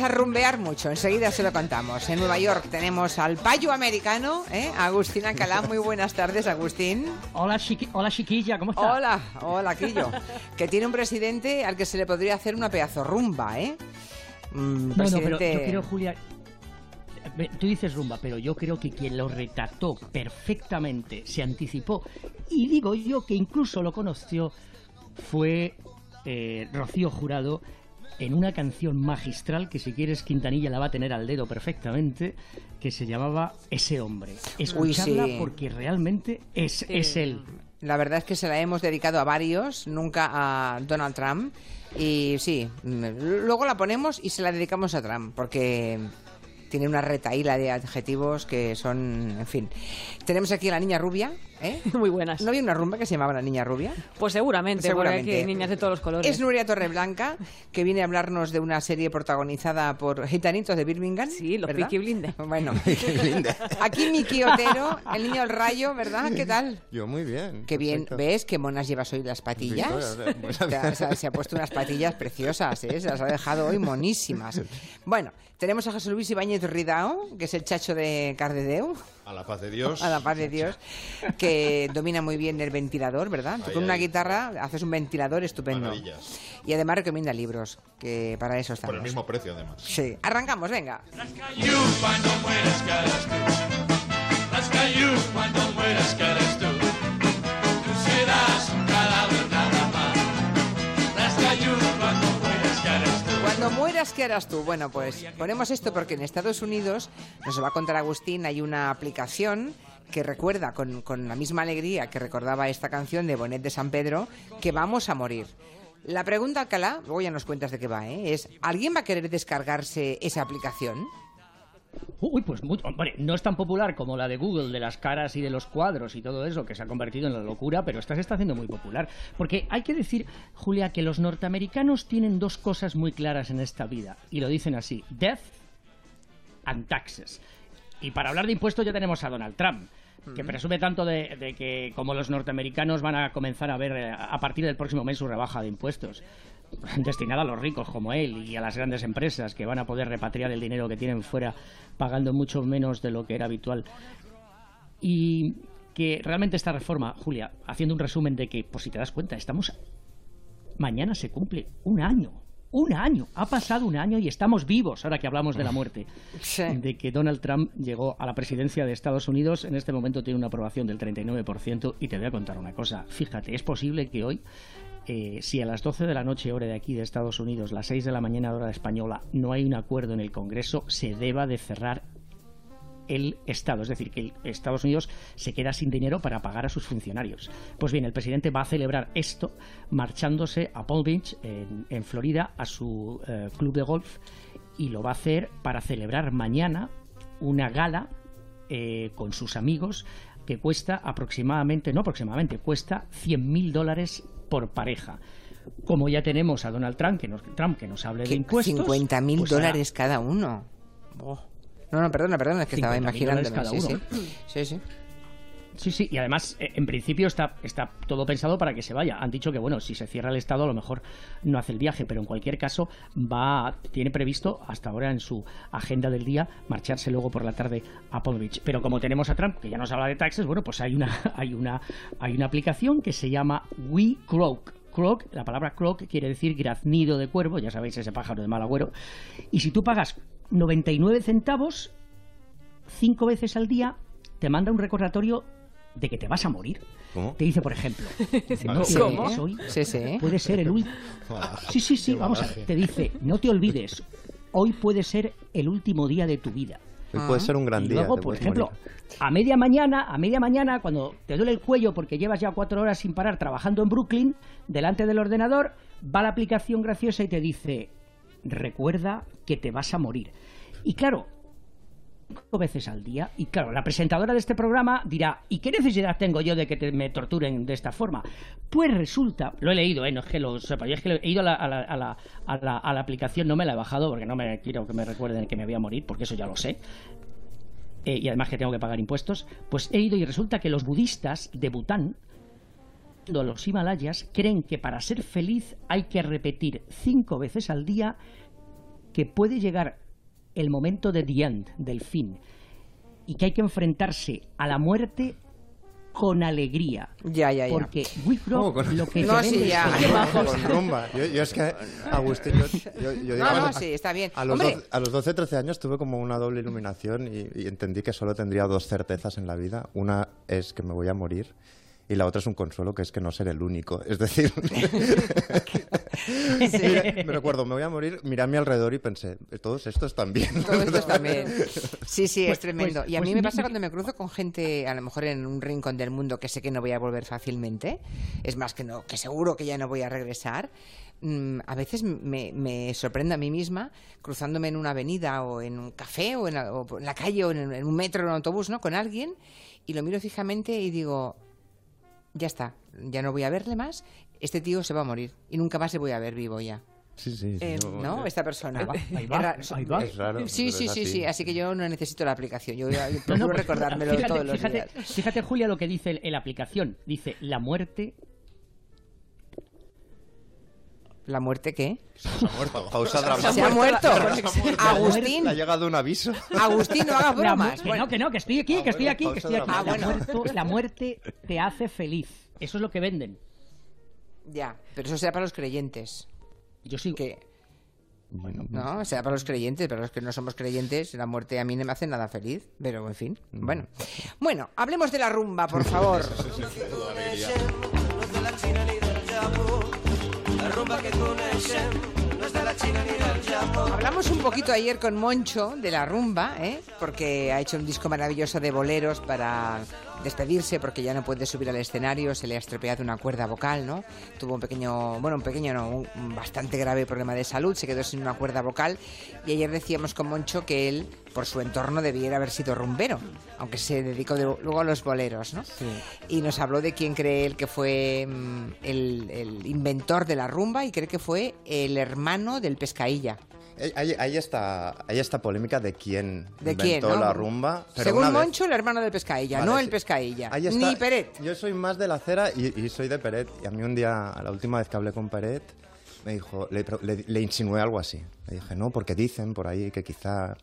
a rumbear mucho, enseguida se lo contamos. En Nueva York tenemos al payo americano, ¿eh? Agustín Alcalá. Muy buenas tardes, Agustín. Hola, hola chiquilla, ¿cómo estás? Hola, hola, Quillo. que tiene un presidente al que se le podría hacer una pedazo rumba, ¿eh? Mm, bueno, pero yo creo, Julia, tú dices rumba, pero yo creo que quien lo retrató perfectamente, se anticipó, y digo yo que incluso lo conoció, fue eh, Rocío Jurado en una canción magistral que si quieres Quintanilla la va a tener al dedo perfectamente, que se llamaba Ese hombre. Escuchadla porque realmente es, es él. La verdad es que se la hemos dedicado a varios, nunca a Donald Trump. Y sí, luego la ponemos y se la dedicamos a Trump, porque tiene una retaíla de adjetivos que son, en fin. Tenemos aquí a la niña rubia. ¿Eh? Muy buenas. ¿No había una rumba que se llamaba la niña rubia? Pues seguramente, seguramente. Hay niñas de todos los colores. Es Nuria Torreblanca, que viene a hablarnos de una serie protagonizada por gitanitos de Birmingham. Sí, los ¿verdad? Blinde. Bueno, aquí Miki Otero, el niño del rayo, ¿verdad? ¿Qué tal? Yo muy bien. Qué bien. ¿Ves qué monas llevas hoy las patillas? se ha puesto unas patillas preciosas, ¿eh? Se las ha dejado hoy monísimas. Bueno, tenemos a José Luis Ibáñez Ridao, que es el chacho de Cardedeu. A la paz de Dios. A la paz de Dios, que domina muy bien el ventilador, ¿verdad? Tú con una guitarra haces un ventilador estupendo. Maravillas. Y además recomienda libros, que para eso estamos. Por el mismo precio, además. Sí. Arrancamos, venga. Cuando mueras, ¿qué harás tú? Bueno, pues ponemos esto porque en Estados Unidos, nos va a contar Agustín, hay una aplicación que recuerda con, la misma alegría que recordaba esta canción de Bonet de San Pedro, que vamos a morir. La pregunta, Alcalá, luego ya nos cuentas de qué va, ¿eh? es, ¿alguien va a querer descargarse esa aplicación? Uy, pues no es tan popular como la de Google de las caras y de los cuadros y todo eso, que se ha convertido en la locura, pero esta se está haciendo muy popular. Porque hay que decir, Julia, que los norteamericanos tienen dos cosas muy claras en esta vida, y lo dicen así, death and taxes. Y para hablar de impuestos ya tenemos a Donald Trump que presume tanto de, que como los norteamericanos van a comenzar a ver eh, a partir del próximo mes su rebaja de impuestos destinada a los ricos como él y a las grandes empresas que van a poder repatriar el dinero que tienen fuera pagando mucho menos de lo que era habitual. Y que realmente esta reforma, Julia, haciendo un resumen de que, pues si te das cuenta, estamos... Mañana se cumple un año un año, ha pasado un año y estamos vivos, ahora que hablamos de la muerte, de que Donald Trump llegó a la presidencia de Estados Unidos, en este momento tiene una aprobación del 39%, y te voy a contar una cosa, fíjate, es posible que hoy eh, si a las 12 de la noche, hora de aquí de Estados Unidos, las 6 de la mañana, hora española, no hay un acuerdo en el Congreso, se deba de cerrar el Estado, es decir, que Estados Unidos se queda sin dinero para pagar a sus funcionarios. Pues bien, el presidente va a celebrar esto marchándose a Palm Beach, en, Florida, a su eh, club de golf, y lo va a hacer para celebrar mañana una gala eh, con sus amigos que cuesta aproximadamente, no aproximadamente, cuesta 100 mil dólares por pareja. Como ya tenemos a Donald Trump que nos, Trump, que nos hable de impuestos. 50 mil pues dólares cada uno. Oh. No, no, perdona, perdona, es que estaba imaginando. Cada uno. sí, sí. Sí, sí, y además, eh, en principio está, está todo pensado para que se vaya. Han dicho que, bueno, si se cierra el Estado, a lo mejor no hace el viaje, pero en cualquier caso, va, tiene previsto, hasta ahora en su agenda del día, marcharse luego por la tarde a Palm. Pero como tenemos a Trump, que ya nos habla de taxes, bueno, pues hay una, hay una, hay una aplicación que se llama We Croak. Croak, la palabra croak quiere decir graznido de cuervo, ya sabéis, ese pájaro de mal agüero. Y si tú pagas 99 centavos, cinco veces al día, te manda un recordatorio de que te vas a morir. Te dice, por ejemplo, no te Hoy, puede ser el último. Sí, sí, sí, vamos a ver. Te dice, no te olvides, hoy puede ser el último día de tu vida. Hoy puede ser un gran y día. Luego, por ejemplo, a media mañana, a media mañana, cuando te duele el cuello porque llevas ya cuatro horas sin parar trabajando en Brooklyn, delante del ordenador, va la aplicación graciosa y te dice, recuerda que te vas a morir. Y claro, veces al día. Y claro, la presentadora de este programa dirá, ¿y qué necesidad tengo yo de que me torturen de esta forma? Pues resulta, lo he leído, ¿eh? no es que lo sepa, yo es que he ido a la, a, la, a, la, a la, aplicación, no me la he bajado porque no me quiero que me recuerden que me voy a morir, porque eso ya lo sé. Eh, y además que tengo que pagar impuestos, pues he ido y resulta que los budistas de Bután, los Himalayas, creen que para ser feliz hay que repetir cinco veces al día que puede llegar el momento de the end, del fin, y que hay que enfrentarse a la muerte con alegría. Ya, ya, ya. Porque Wycroft con... lo que no, sí, vende ya. es que- Con rumba. Yo, yo es que, Agustín, yo, yo, yo No, digo, no, a- sí, está bien. A los. 12, a los 12, 13 años tuve como una doble iluminación y, y entendí que solo tendría dos certezas en la vida. Una es que me voy a morir y la otra es un consuelo que es que no seré el único. Es decir, Mira, me recuerdo, me voy a morir, miré a mi alrededor y pensé, todos estos también. Todo esto también. Sí, sí, es Pues- tremendo. pues- y a mí pues me mi- pasa cuando me cruzo con gente, a lo mejor en un rincón del mundo que sé que no voy a volver fácilmente, es más que no, que seguro que ya no voy a regresar. mm, a veces me, me sorprende a mí misma cruzándome en una avenida o en un café o en la, o en la calle o en, en un metro o en un autobús, ¿no? Con alguien y lo miro fijamente y digo, ya está, ya no voy a verle más. Este tío se va a morir y nunca más le voy a ver vivo ya. Sí, sí, sí, Eh, ¿No? Esta persona. Ahí va, ahí va, Es ra- ahí va. Es raro. Sí, sí, es sí, así. sí. Así que yo no necesito la aplicación. Yo, yo No, procuro no, recordármelo fíjate, todos los fíjate, días. Fíjate, Julia, lo que dice la aplicación. Dice, la muerte... ¿La muerte qué? Pa- Pausa dramática. Se ha muerto. Agustín, Ha llegado un aviso. Agustín, no hagas bromas. que Bueno, no, que no, que estoy aquí, que Ah, estoy bueno, aquí, que estoy aquí. La, Ah, bueno. muerto- la muerte te hace feliz. Eso es lo que venden. Ya, pero eso será para los creyentes. Yo sí. Que, no, será para los creyentes, pero los que no somos creyentes, la muerte a mí no me hace nada feliz. Pero, en fin, bueno. Bueno, hablemos de la rumba, por favor. Hablamos un poquito ayer con Moncho de la rumba, ¿eh? porque ha hecho un disco maravilloso de boleros para despedirse, porque ya no puede subir al escenario, se le ha estropeado una cuerda vocal, ¿no? Tuvo un pequeño, bueno, un pequeño, no, un, bastante grave problema de salud, se quedó sin una cuerda vocal y ayer decíamos con Moncho que él, por su entorno, debiera haber sido rumbero, aunque se dedicó de- luego a los boleros, ¿no? Y nos habló de quién cree él que fue mm, el, el inventor de la rumba y cree que fue el hermano del pescailla. Eh, Hay, hay esta, hay esta polémica de quién ¿De inventó quién? no? la rumba. pero Según una vez- Moncho, el hermano del pescailla, Vale, no el pescailla. Ni Peret. Yo soy más de la acera y, y soy de Peret. Y a mí un día, la última vez que hablé con Peret, me dijo, le, pro- le- le insinué algo así. Le dije, no, porque dicen por ahí que quizá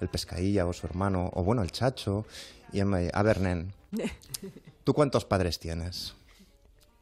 el pescadilla o su hermano, o bueno, el chacho. Y él me dijo, a ver, nen, ¿tú cuántos padres tienes?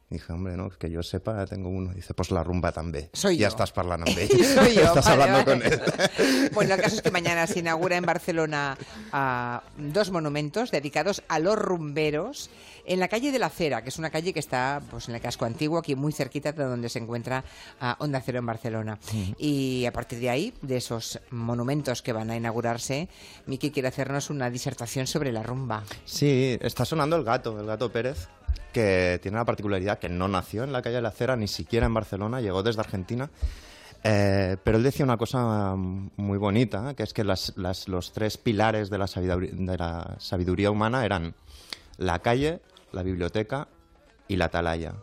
Dije, hombre, no, que yo sepa, tengo uno. Dice, pues la rumba también. Soy ya yo. estás hablando de Y soy yo, Estás vale, hablando vale. con él. Bueno, el caso es que mañana se inaugura en Barcelona ah, dos monumentos dedicados a los rumberos en la calle de la Cera, que es una calle que está pues, en el casco antiguo, aquí muy cerquita de donde se encuentra ah, Onda Cero en Barcelona. Y a partir de ahí, de esos monumentos que van a inaugurarse, Miki quiere hacernos una disertación sobre la rumba. Sí, está sonando el gato, el gato Pérez, que tiene la particularidad que no nació en la calle de la Cera, ni siquiera en Barcelona, llegó desde Argentina. Eh, pero él decía una cosa muy bonita, que es que los tres pilares de la, de la sabiduría humana eran la calle, la biblioteca y la atalaya.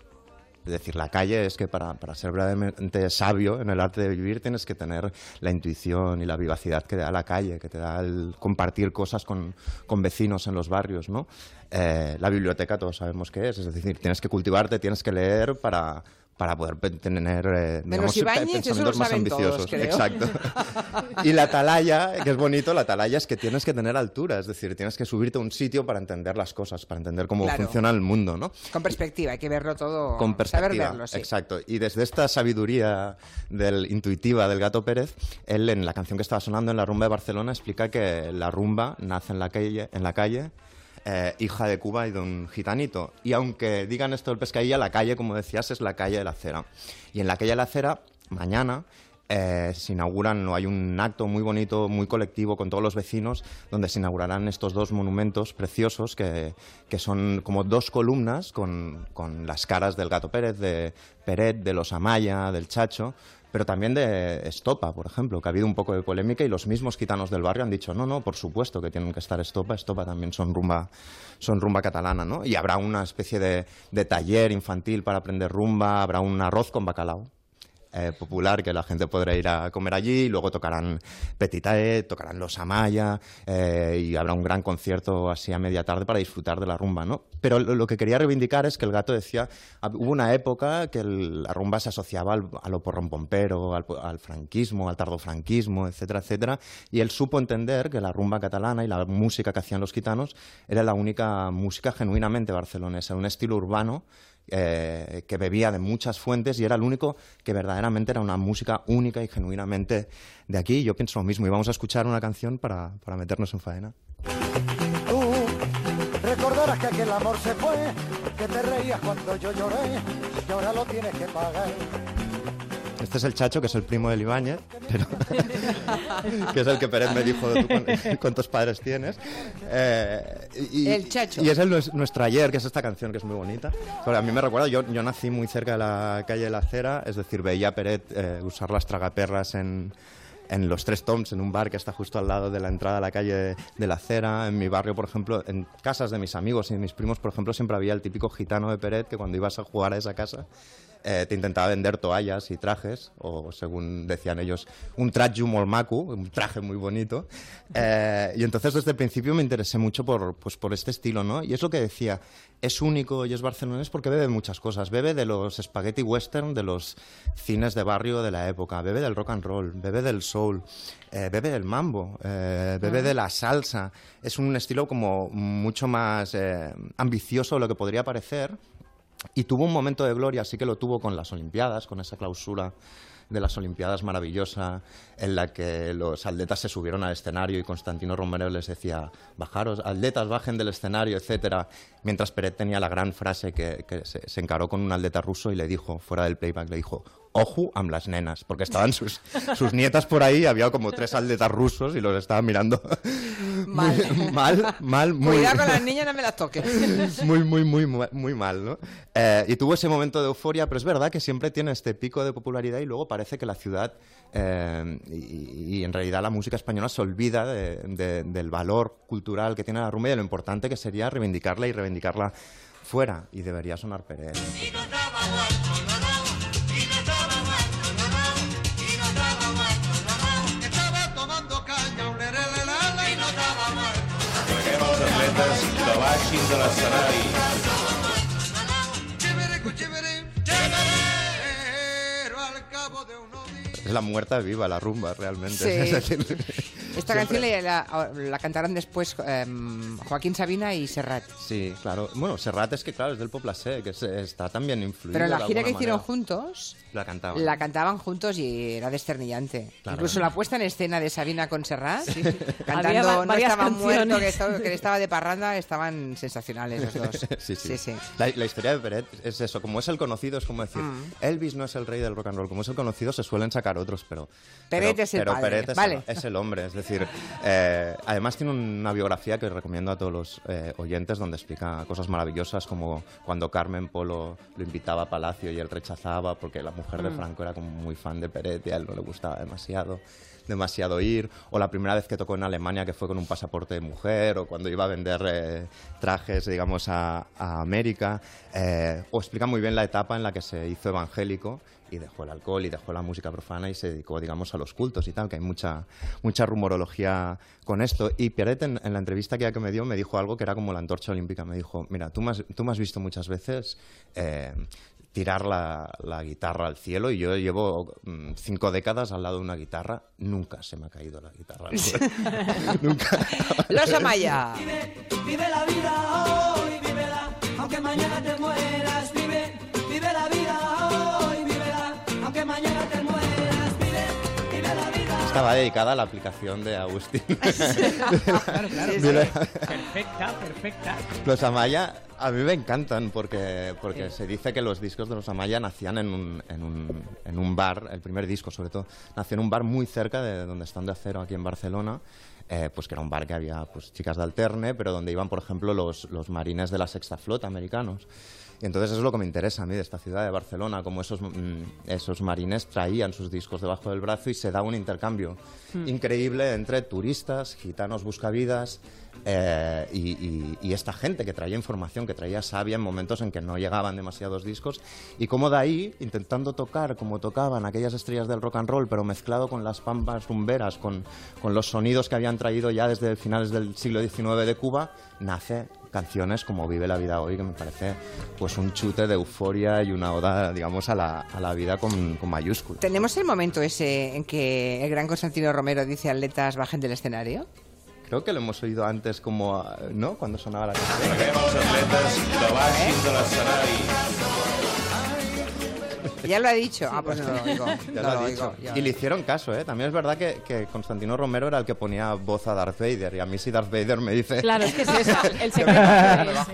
Es decir, la calle es que para, para ser verdaderamente sabio en el arte de vivir tienes que tener la intuición y la vivacidad que te da la calle, que te da el compartir cosas con, con vecinos en los barrios, ¿no? Eh, la biblioteca todos sabemos qué es, es decir, tienes que cultivarte, tienes que leer para, para poder tener eh, digamos, lo pensamientos más todos, ambiciosos. creo. Exacto. y la atalaya, que es bonito, la atalaya es que tienes que tener altura, es decir, tienes que subirte a un sitio para entender las cosas, para entender cómo Claro. funciona el mundo, ¿no? Con perspectiva, hay que verlo todo, con perspectiva. saber verlo, sí. Exacto. Y desde esta sabiduría del, intuitiva del gato Pérez, él en la canción que estaba sonando en la rumba de Barcelona explica que la rumba nace en la calle, en la calle eh, hija de Cuba y de un gitanito. Y aunque digan esto del pescadilla, la calle, como decías, es la calle de la acera. Y en la calle de la acera, mañana, eh, se inauguran, hay un acto muy bonito, muy colectivo con todos los vecinos, donde se inaugurarán estos dos monumentos preciosos que, que son como dos columnas con, con las caras del Gato Pérez, de Peret, de los Amaya, del Chacho, pero también de Estopa, por ejemplo, que ha habido un poco de polémica y los mismos gitanos del barrio han dicho, no, no, por supuesto que tienen que estar Estopa, Estopa también son rumba, son rumba catalana, ¿no? Y habrá una especie de, de taller infantil para aprender rumba, habrá un arroz con bacalao. Eh, popular que la gente podrá ir a comer allí. Luego tocarán Petitae, tocarán Los Amaya eh, y habrá un gran concierto así a media tarde para disfrutar de la rumba, ¿no? Pero lo, que quería reivindicar es que el gato decía, hubo una época que la rumba se asociaba al, a lo porrompompero, al, al franquismo, al tardofranquismo, etcétera, etcétera, y él supo entender que la rumba catalana y la música que hacían los gitanos era la única música genuinamente barcelonesa, un estilo urbano eh, que bebía de muchas fuentes y era el único que verdaderamente era una música única y genuinamente de aquí. Yo pienso lo mismo y vamos a escuchar una canción para, para meternos en faena. Tú recordarás que aquel amor se fue, que te reías cuando yo lloré y ahora lo tienes que pagar. Este es el Chacho, que es el primo del Ibáñez, pero que es el que Pérez me dijo cuántos padres tienes. Eh, y, el Chacho. Y es el nuestro ayer, que es esta canción que es muy bonita. a mí me recuerda, yo, yo nací muy cerca de la calle de la Acera, es decir, veía a Peret eh, usar las tragaperras en en los Tres Toms, en un bar que está justo al lado de la entrada a la calle de la Acera. En mi barrio, por ejemplo, en casas de mis amigos y mis primos, por ejemplo, siempre había el típico gitano de Peret que cuando ibas a jugar a esa casa eh, te intentaba vender toallas y trajes, o según decían ellos, un traje molmaku, un traje muy bonito. Eh, y entonces desde el principio me interesé mucho por, pues, por este estilo, ¿no? Y es lo que decía, es único y es barcelonés porque bebe muchas cosas. Bebe de los spaghetti western, de los cines de barrio de la época, bebe del rock and roll, bebe del soul, eh, bebe del mambo, bebe de la salsa. Es un estilo como mucho más ambicioso de lo que podría parecer y tuvo un momento de gloria, sí que lo tuvo con las Olimpiadas, con esa clausura de las Olimpiadas maravillosa, en la que los atletas se subieron al escenario y Constantino Romero les decía, bajaros, atletas, bajen del escenario, etcétera. Mientras Peret tenía la gran frase que, se, se, encaró con un atleta ruso y le dijo, fuera del playback, le dijo, ojo amb las nenas, porque estaban sus, sus nietas por ahí, había como tres atletas rusos y los estaban mirando mal, mal, mal muy... Cuidado con las niñas, no me las toques. muy, muy, muy, muy mal, ¿no? Eh, y tuvo ese momento de euforia, pero es verdad que siempre tiene este pico de popularidad y luego parece que la ciudad eh, y, en realidad la música española se olvida del valor cultural que tiene la rumba y de lo importante que sería reivindicarla y reivindicarla fuera y debería sonar Pérez. Es la muerta viva, la rumba, realmente. Esta canción la, la, cantaron después em, Joaquín Sabina y Serrat. Sí, claro. Bueno, Serrat es que, claro, es del Poblasé, que está también influido. Pero la gira que hicieron juntos, la cantaban. La cantaban juntos y era desternillante. Incluso la puesta en escena de Sabina con Serrat, cantando No estaba muerto, que estaba, que estaba de parranda, estaban sensacionales los dos. sí, sí. La, historia de Peret es eso, como es el conocido, es como decir, mm. Elvis no es el rey del rock and roll, como es el conocido se suelen sacar otros, pero... Peret es el pero Peret es, el, es, el, hombre, es decir, eh, además tiene una biografía que recomiendo a todos los eh, oyentes donde explica cosas maravillosas como cuando Carmen Polo lo invitaba a Palacio y él rechazaba porque la mujer de mm. Franco era como muy fan de Peret y a él no le gustaba demasiado demasiado ir, o la primera vez que tocó en Alemania que fue con un pasaporte de mujer, o cuando iba a vender eh, trajes, digamos, a, América, o explica muy bien la etapa en la que se hizo evangélico y dejó el alcohol y dejó la música profana y se dedicó, digamos, a los cultos y tal, que hay mucha, mucha rumorología con esto. Y Pierret, en, la entrevista que, que me dio, me dijo algo que era como la antorcha olímpica. Me dijo, mira, tú me has, tú me has visto muchas veces eh, tirar la, la, guitarra al cielo y yo llevo mm, cinco décadas al lado de una guitarra. Nunca se me ha caído la guitarra. Nunca. Los Amaya. Vive, vive la vida hoy, vívela, aunque mañana te mueras. Vive, vive la vida hoy estaba dedicada a la aplicación de Agustín. Perfecta, perfecta. Los Amaya a mí me encantan porque, porque se dice que los discos de los Amaya nacían en un, en, un, en un bar, el primer disco sobre todo, nació en un bar muy cerca de donde están de acero aquí en Barcelona. Eh, pues que era un bar que había pues chicas de alterne, pero donde iban, por ejemplo, los, los marines de la sexta flota americanos. Y entonces eso es lo que me interesa a mí de esta ciudad de Barcelona, como esos, mm, esos marines traían sus discos debajo del brazo y se da un intercambio hmm. increíble entre turistas, gitanos buscavidas eh, y, esta gente que traía información, que traía sabia en momentos en que no llegaban demasiados discos. Y como de ahí, intentando tocar como tocaban aquellas estrellas del rock and roll, pero mezclado con las pampas rumberas, con, con los sonidos que habían traído ya desde finales del siglo XIX de Cuba, nace canciones como Vive la vida hoy, que me parece pues un chute de euforia y una oda, digamos, a la, a la vida con, con mayúsculas. ¿Tenemos el momento ese en que el gran Constantino Romero dice atletas bajen del escenario? Creo que lo hemos oído antes como, ¿no? Cuando sonaba la canción. Ya lo ha dicho. Ah, pues no lo digo. Ya lo, ha dicho. Y le hicieron caso, ¿eh? También es verdad que, que, Constantino Romero era el que ponía voz a Darth Vader. Y a mí si Darth Vader me dice... Claro, es que es eso. El secreto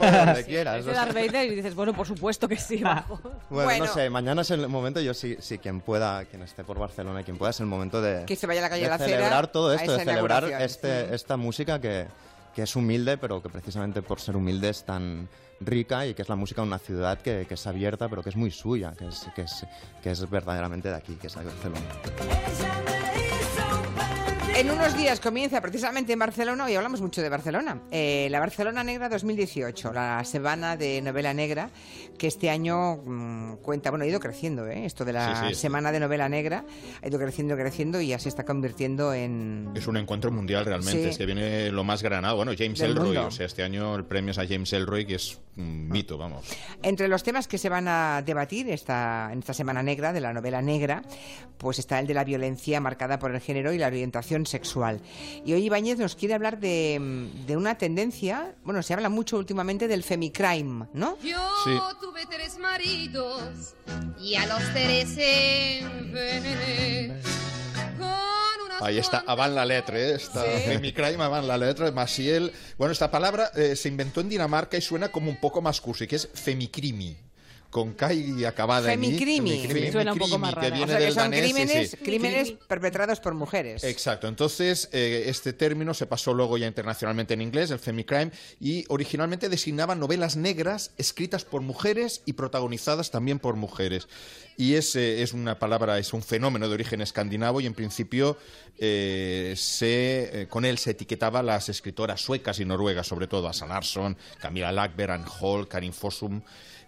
donde quieras. Es Darth Vader y dices, bueno, por supuesto que sí, bajo. Bueno, no sé, mañana es el momento, yo sí, sí, quien pueda, quien esté por Barcelona, quien pueda, es el momento de... Que se vaya a la calle de la celebrar todo esto, de celebrar este, esta música que, que es humilde, pero que precisamente por ser humilde es tan rica y que es la música de una ciudad que, es abierta, pero que es muy suya, que es, que es, que es verdaderamente de aquí, que es de Barcelona. En unos días comienza precisamente en Barcelona, hoy hablamos mucho de Barcelona, eh, la Barcelona Negra 2018, la semana de novela negra, que este año mm, cuenta, bueno, ha ido creciendo, ¿eh? esto de la semana de novela negra, ha ido creciendo, creciendo y ya se está convirtiendo en... Es un encuentro mundial realmente, es que viene lo más granado, bueno, James Elroy, o sea, este año el premio es a James Elroy, que es un mito, vamos. Entre los temas que se van a debatir esta, en esta semana negra, de la novela negra, pues está el de la violencia marcada por el género y la orientación sexual. Y hoy Ibáñez nos quiere hablar de, de una tendencia, bueno, se habla mucho últimamente del femicrime, ¿no? Yo tuve tres maridos y a los tres envenené. Ahí está, avan la letra, ¿eh? Está Femicrime, avan la letra, Masiel. Bueno, esta palabra eh, se inventó en Dinamarca y suena como un poco más cursi, que es femicrimi con K y acabada Femicrimi. en Suena un poco más raro. o sea, que son crímenes, crímenes perpetrados por mujeres. Exacto. Entonces, eh, este término se pasó luego ya internacionalmente en inglés, el femicrime, y originalmente designaba novelas negras escritas por mujeres y protagonizadas también por mujeres. Y es, eh, es una palabra, es un fenómeno de origen escandinavo y en principio eh, se, con él se etiquetaba las escritoras suecas y noruegas, sobre todo a Larsson, Camilla Lackberg, Anne Hall, Karin Fossum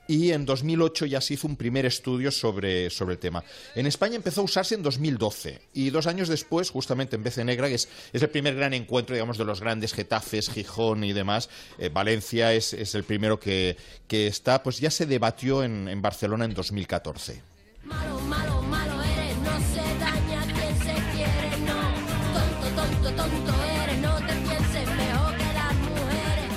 y en 2008 ya se hizo un primer estudio sobre, sobre el tema. En España empezó a usarse en 2012 y dos años después, justamente en BC Negra, que es, es el primer gran encuentro, digamos, de los grandes Getafes, Gijón y demás, eh, Valencia es, es, el primero que, que, está, pues ya se debatió en, en Barcelona en 2014. Malo, malo, malo eres, no se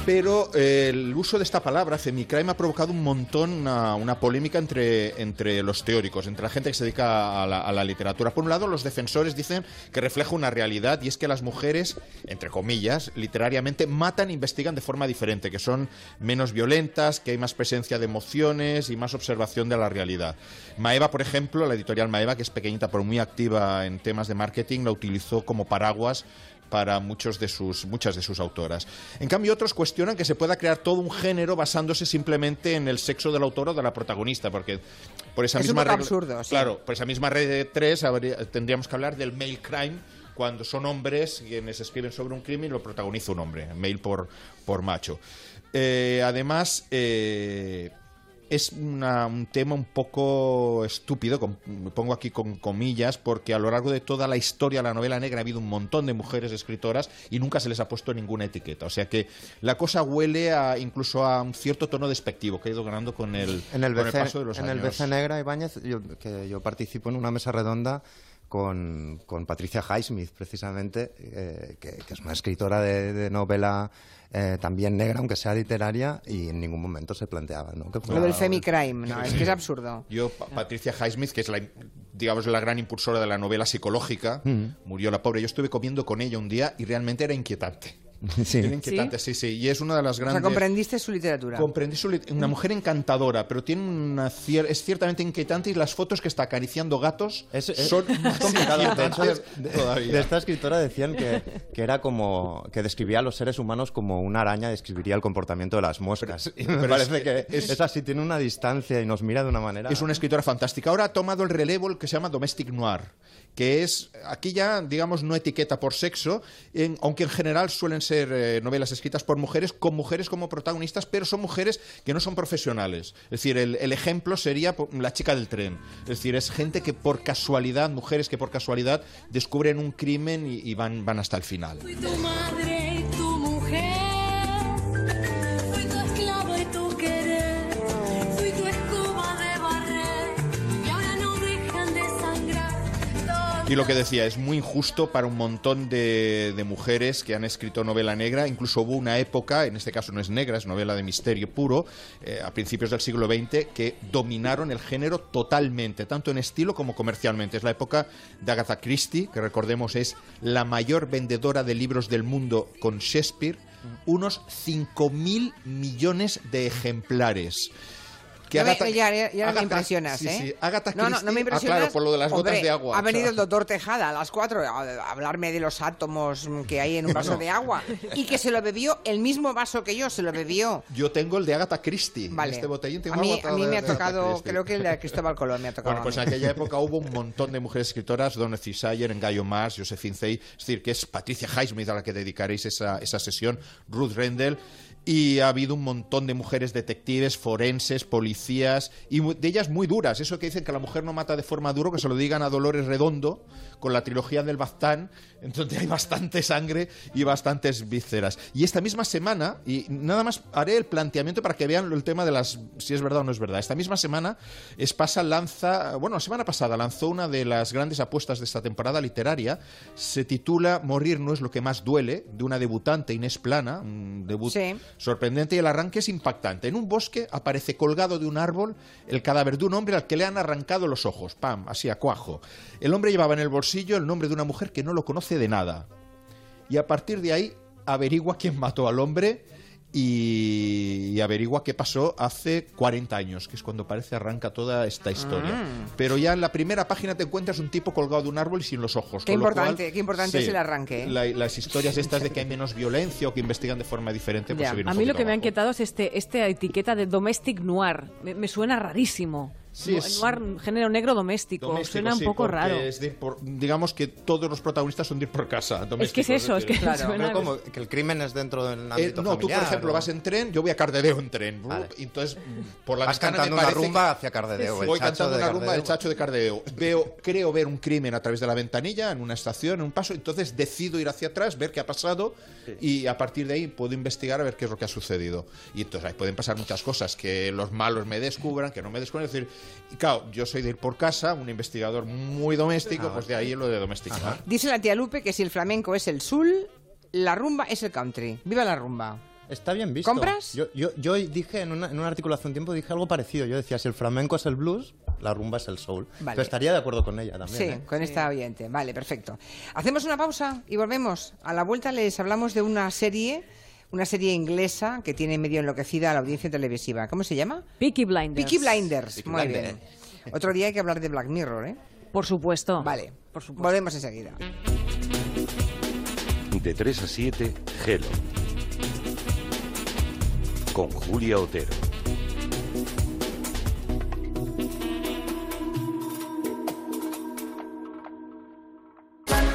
Pero eh, el uso de esta palabra, femicrime, ha provocado un montón, una, polémica entre, entre los teóricos, entre la gente que se dedica a la, a la, literatura. Por un lado, los defensores dicen que refleja una realidad y es que las mujeres, entre comillas, literariamente matan e investigan de forma diferente, que son menos violentas, que hay más presencia de emociones y más observación de la realidad. Maeva, por ejemplo, la editorial Maeva, que es pequeñita pero muy activa en temas de marketing, la utilizó como paraguas para muchos de sus, muchas de sus autoras. En cambio, otros cuestionan que se pueda crear todo un género basándose simplemente en el sexo del autor o de la protagonista, porque por esa misma regla, absurdo, claro, por esa misma red de tres tendríamos que hablar del male crime cuando son hombres quienes escriben sobre un crimen y lo protagoniza un hombre, male por, por macho. Eh, además, eh, es un tema un poco estúpido, me pongo aquí con comillas, porque a lo largo de toda la historia de la novela negra ha habido un montón de mujeres escritoras y nunca se les ha puesto ninguna etiqueta. O sea que la cosa huele a, incluso a un cierto tono despectivo que ha ido ganando con el, en el, con paso de los en años. En el BC Negra, Ibáñez, yo, que yo participo en una mesa redonda con, con Patricia Highsmith, precisamente, eh, que, que, es una escritora de, de novela eh, también negra, aunque sea literaria, y en ningún momento se planteaba. ¿no? Que Lo del femicrime, no, es que es absurdo. Yo, Patricia Highsmith, que es la, digamos, la gran impulsora de la novela psicológica, mm. murió la pobre. Yo estuve comiendo con ella un día y realmente era inquietante Sí. Bien inquietante, sí, sí. Y es una de las O sea, grandes... comprendiste su literatura. Comprendí su lit- una mujer encantadora, pero tiene una cier- es ciertamente inquietante y las fotos que está acariciando gatos Es, es- son más complicado. De de, todavía. de esta escritora decían que, que era como que describía a los seres humanos como una araña describiría el comportamiento de las moscas. Pero- y me pero parece es- que es- es, así, tiene una distancia y nos mira de una manera. Es una escritora fantástica. Ahora ha tomado el relevo el que se llama Domestic Noir, que es, aquí ya, digamos, no etiqueta por sexo, en- aunque en general suelen ser eh, novelas escritas por mujeres, con mujeres como protagonistas, pero son mujeres que no son profesionales. Es decir, el, el ejemplo sería la chica del tren. Es decir, es gente que por casualidad, mujeres que por casualidad descubren un crimen y, y van, van hasta el final. Fui tu madre Y lo que decía, es muy injusto para un montón de, de mujeres que han escrito novela negra. Incluso hubo una época, en este caso no es negra, es novela de misterio puro, eh, a principios del siglo XX, que dominaron el género totalmente, tanto en estilo como comercialmente. Es la época de Agatha Christie, que recordemos es la mayor vendedora de libros del mundo con Shakespeare, unos 5.000 millones de ejemplares. Ya me- ya- ya- ya me impresionas, sí, ¿eh? sí, Agatha no, no, no Christie- me ah, impresionas. claro, por lo de las gotas de agua. Ha venido el doctor Tejada a las 4 a hablarme de los átomos que hay en un vaso de agua y que se lo bebió el mismo vaso que yo, se lo bebió. Yo tengo el de Agatha Christie. Vale. Este botellín tengo a mí, a mí me ha tocado, Christie. creo que el de Cristóbal Colón me ha tocado. Bueno, pues en aquella época hubo un montón de mujeres escritoras, Dorothy Sayer, Engayo Mars, Josephine Zey, es decir, que es Patricia Highsmith a la que dedicaréis esa, esa sesión, Ruth Rendell, y ha habido un montón de mujeres detectives, forenses, policías, y de ellas muy duras. Eso que dicen que la mujer no mata de forma duro, que se lo digan a Dolores Redondo, con la trilogía del Baztán, entonces hay bastante sangre y bastantes vísceras. Y esta misma semana, y nada más haré el planteamiento para que vean el tema de las si es verdad o no es verdad. Esta misma semana Espasa lanza, bueno, la semana pasada lanzó una de las grandes apuestas de esta temporada literaria, se titula Morir no es lo que más duele, de una debutante Inés Plana, un debut Sí. sorprendente y el arranque es impactante. En un bosque aparece colgado de un árbol el cadáver de un hombre al que le han arrancado los ojos, pam, así a cuajo. El hombre llevaba en el bolsillo el nombre de una mujer que no lo conoce de nada. Y a partir de ahí averigua quién mató al hombre y, y averigua qué pasó hace 40 años, que es cuando parece arranca toda esta historia. Mm. Pero ya en la primera página te encuentras un tipo colgado de un árbol y sin los ojos. Qué con lo importante, cual, qué importante sí, es el arranque. ¿eh? la- las historias estas de que hay menos violencia o que investigan de forma diferente, pues Ya. se viene A mí lo que me ha inquietado es este, esta etiqueta de domestic noir. Me, me suena rarísimo. Sí, es- Noir, género negro doméstico. Doméstico, suena un sí, poco porque raro. es de por- digamos que todos los protagonistas son de ir por casa. Es que es eso, es que decir, suena... Como que el crimen es dentro del Eh, ámbito no, tú por familiar, ejemplo ¿o? vas en tren, yo voy a Cardedeo en tren. Vale. Y entonces, por la Vas cantando una rumba hacia Cardedeo. el Voy chacho cantando de una rumba del Cardedeo. chacho de Cardedeo. Veo, creo ver un crimen a través de la ventanilla, en una estación, en un paso. Entonces decido ir hacia atrás, ver qué ha pasado y a partir de ahí puedo investigar a ver qué es lo que ha sucedido. Y entonces ahí pueden pasar muchas cosas, que los malos me descubran, que no me descubran. Es decir, y claro, yo soy de ir por casa, un investigador muy doméstico, pues de ahí lo de domesticar. Dice la tía Lupe que si el flamenco es el sul, la rumba es el country. ¡Viva la rumba! Está bien visto. ¿Compras? Yo, yo, yo dije en, una- en un artículo hace un tiempo, dije algo parecido. Yo decía, si el flamenco es el blues, la rumba es el soul. Vale. Pero estaría de acuerdo con ella también. Sí, ¿eh? con esta oyente. Vale, perfecto. Hacemos una pausa y volvemos. A la vuelta les hablamos de una serie, una serie inglesa que tiene medio enloquecida a la audiencia televisiva. ¿Cómo se llama? Peaky Blinders. Peaky Blinders. Peaky Muy Blinders. bien. Otro día hay que hablar de Black Mirror, ¿eh? Por supuesto. Vale. Por supuesto. Volvemos enseguida. De 3 a 7, Gelo. Con Julia Otero.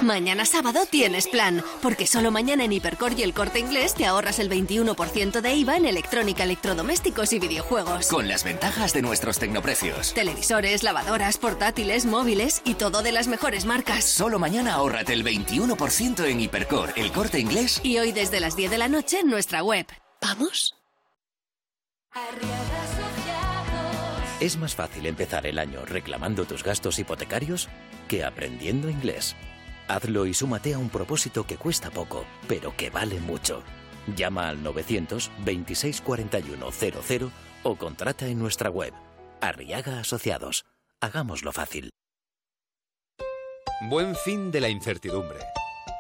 Mañana sábado tienes plan, porque solo mañana en Hipercor y el corte inglés te ahorras el 21% de IVA en electrónica, electrodomésticos y videojuegos. Con las ventajas de nuestros tecnoprecios. Televisores, lavadoras, portátiles, móviles y todo de las mejores marcas. Solo mañana ahórrate el 21% en Hipercor, el corte inglés. Y hoy desde las 10 de la noche en nuestra web. ¿Vamos? Es más fácil empezar el año reclamando tus gastos hipotecarios que aprendiendo inglés. Hazlo y súmate a un propósito que cuesta poco, pero que vale mucho. Llama al 926 41 00 o contrata en nuestra web. Arriaga Asociados. Hagámoslo fácil. Buen fin de la incertidumbre.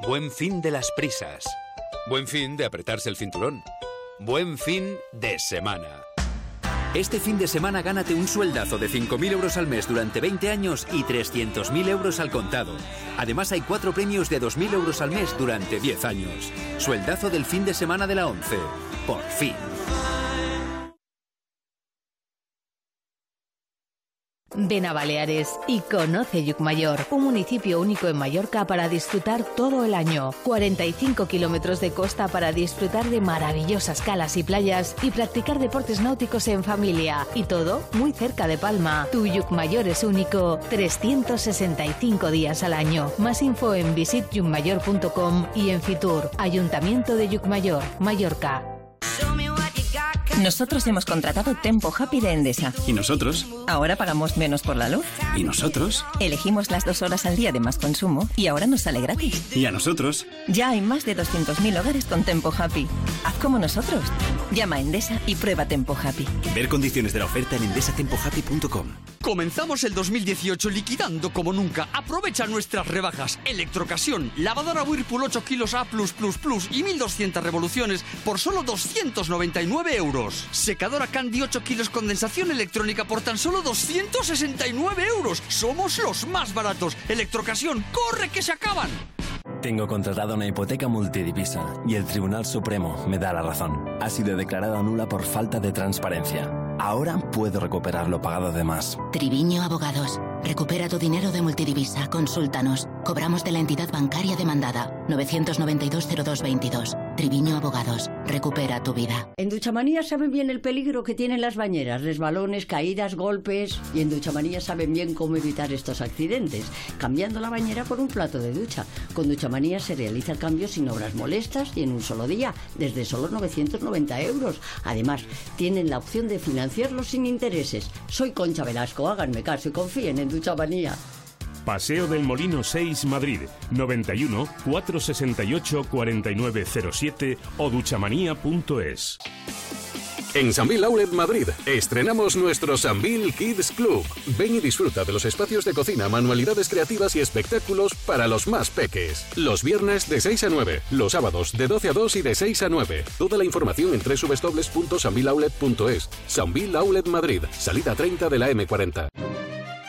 Buen fin de las prisas. Buen fin de apretarse el cinturón. Buen fin de semana. Este fin de semana gánate un sueldazo de 5.000 euros al mes durante 20 años y 300.000 euros al contado. Además hay cuatro premios de 2.000 euros al mes durante 10 años. Sueldazo del fin de semana de la 11. Por fin. Ven a Baleares y conoce Yucmayor, un municipio único en Mallorca para disfrutar todo el año. 45 kilómetros de costa para disfrutar de maravillosas calas y playas y practicar deportes náuticos en familia. Y todo muy cerca de Palma. Tu Yucmayor es único 365 días al año. Más info en visitjucmayor.com y en Fitur, Ayuntamiento de Yucmayor, Mallorca. Nosotros hemos contratado Tempo Happy de Endesa. ¿Y nosotros? Ahora pagamos menos por la luz. ¿Y nosotros? Elegimos las dos horas al día de más consumo y ahora nos sale gratis. ¿Y a nosotros? Ya hay más de 200.000 hogares con Tempo Happy. Haz como nosotros. Llama a Endesa y prueba Tempo Happy. Ver condiciones de la oferta en endesatempohappy.com. Comenzamos el 2018 liquidando como nunca. Aprovecha nuestras rebajas. Electrocasión, lavadora Whirlpool 8 kilos A+++ y 1200 revoluciones por solo 299 euros. Secadora Candy 8 kilos condensación electrónica por tan solo 269 euros. Somos los más baratos. Electrocasión, corre que se acaban. Tengo contratada una hipoteca multidivisa y el Tribunal Supremo me da la razón. Ha sido declarada nula por falta de transparencia. Ahora puedo recuperar lo pagado de más. Triviño Abogados. Recupera tu dinero de multidivisa. Consúltanos. Cobramos de la entidad bancaria demandada. 992-0222. Triviño Abogados. Recupera tu vida. En Duchamanía saben bien el peligro que tienen las bañeras, resbalones, caídas, golpes. Y en Duchamanía saben bien cómo evitar estos accidentes, cambiando la bañera por un plato de ducha. Con Duchamanía se realiza el cambio sin obras molestas y en un solo día, desde solo 990 euros. Además, tienen la opción de financiarlo sin intereses. Soy Concha Velasco, háganme caso y confíen en Duchamanía. Paseo del Molino 6, Madrid, 91 468 4907 o duchamanía.es. En Sambil Outlet Madrid estrenamos nuestro Sambil Kids Club. Ven y disfruta de los espacios de cocina, manualidades creativas y espectáculos para los más peques. Los viernes de 6 a 9, los sábados de 12 a 2 y de 6 a 9. Toda la información en www.sambiloutlet.es. Sambil Outlet Madrid, salida 30 de la M40.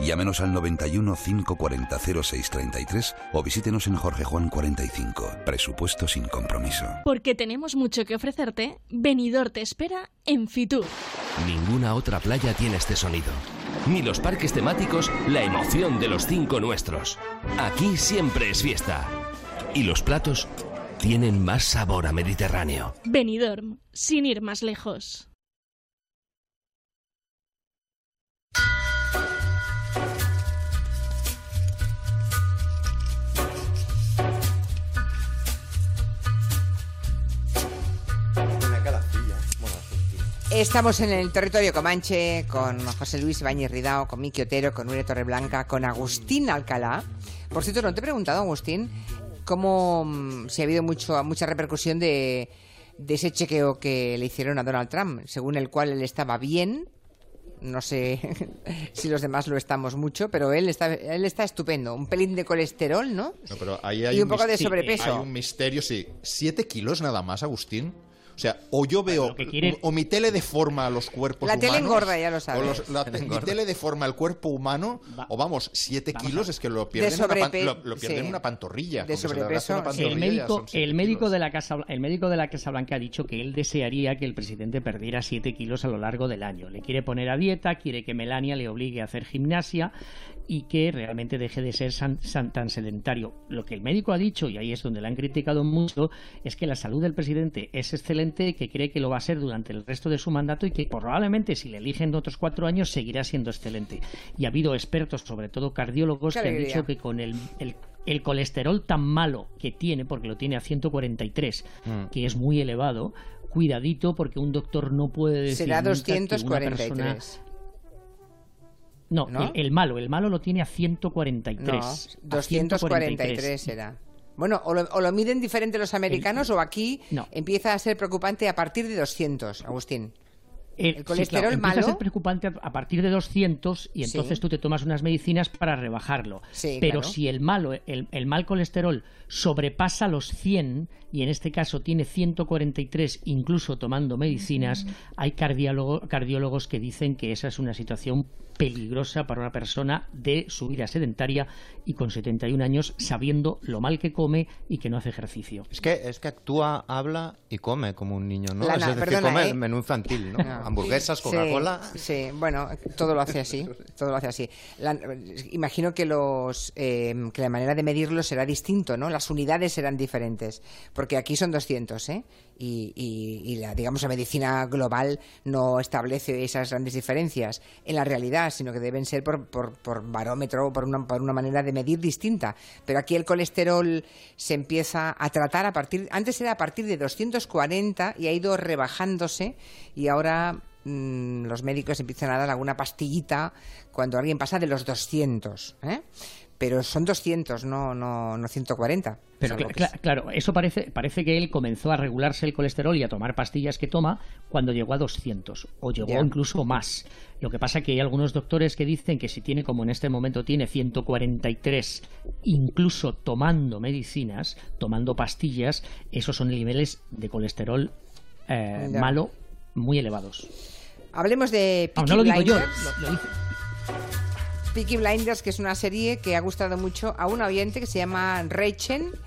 Llámenos al 91 540 0633 o visítenos en Jorge Juan 45. Presupuesto sin compromiso. Porque tenemos mucho que ofrecerte, Benidorm te espera en Fitur. Ninguna otra playa tiene este sonido. Ni los parques temáticos, la emoción de los cinco nuestros. Aquí siempre es fiesta. Y los platos tienen más sabor a Mediterráneo. Benidorm, sin ir más lejos. Estamos en el territorio Comanche con José Luis Bañez Ridao, con Miki Otero, con Nuria Torreblanca, con Agustín Alcalá. Por cierto, no te he preguntado, Agustín, cómo mm, si ha habido mucho, mucha repercusión de, de ese chequeo que le hicieron a Donald Trump, según el cual él estaba bien. No sé si los demás lo estamos mucho, pero él está, él está estupendo. Un pelín de colesterol, ¿no? No, pero ahí hay y un poco de sobrepeso. Hay un misterio, sí. ¿Siete kilos nada más, Agustín? O sea, o yo veo, que quiere- o mi tele deforma los cuerpos La humanos. tele engorda, ya lo sabes. O los- la La te- mi tele deforma el cuerpo humano, o vamos, siete Vamos kilos a- es que lo pierden, en una, pan- sobrepe- lo, lo pierden sí. en una pantorrilla. De una sobrepeso, pantorrilla El médico, el médico de la casa, el médico de la Casa Blanca ha dicho que él desearía que el presidente perdiera 7 kilos a lo largo del año. Le quiere poner a dieta, quiere que Melania le obligue a hacer gimnasia y que realmente deje de ser san- san- tan sedentario. Lo que el médico ha dicho, y ahí es donde le han criticado mucho, es que la salud del presidente es excelente, que cree que lo va a ser durante el resto de su mandato y que probablemente si le eligen otros cuatro años seguirá siendo excelente. Y ha habido expertos, sobre todo cardiólogos, que han dicho que con el, el- el colesterol tan malo que tiene, porque lo tiene a 143, Mm. que es muy elevado, cuidadito porque un doctor no puede decir Será nunca que una 243. persona- no, ¿No? El, el malo, el malo lo tiene a 143. No, a 243 era. Bueno, o lo, o lo miden diferente los americanos o aquí No. empieza a ser preocupante a partir de 200, Agustín. El, El sí, colesterol claro, empieza a malo. ser preocupante a- partir de 200 y Sí. entonces tú te tomas unas medicinas para rebajarlo. Sí, Pero claro. si el malo, el, el mal colesterol sobrepasa los 100 y en este caso tiene 143 incluso tomando medicinas, hay cardiólogo- cardiólogos que dicen que esa es una situación peligrosa para una persona de su vida sedentaria y con 71 años sabiendo lo mal que come y que no hace ejercicio. Es que, es que actúa, habla y come como un niño, ¿no? Lana, es decir, perdona, come ¿eh? el menú infantil, ¿no? No. Hamburguesas, Sí, Coca-Cola. Sí, bueno, todo lo hace así. Todo lo hace así. La- imagino que los eh, que la manera de medirlo será distinto, ¿no? Las unidades serán diferentes, porque aquí son 200, ¿eh? Y, y- y la, digamos, la medicina global no establece esas grandes diferencias en la realidad, sino que deben ser por, por, barómetro o por una, manera de medir distinta. Pero aquí el colesterol se empieza a tratar a partir, antes era a partir de 240 y ha ido rebajándose y ahora mm, los médicos empiezan a dar alguna pastillita cuando alguien pasa de los 200, ¿eh? Pero son 200, no, no, no 140. Pero claro, eso parece, parece que él comenzó a regularse el colesterol y a tomar pastillas que toma cuando llegó a 200 o llegó incluso más. Lo que pasa que hay algunos doctores que dicen que si tiene, como en este momento tiene 143, incluso tomando medicinas, tomando pastillas, esos son niveles de colesterol eh, malo muy elevados. Hablemos de No, Peaky no lo digo yo, lo- lo Peaky Blinders, que es una serie que ha gustado mucho a un oyente que se llama Rachel,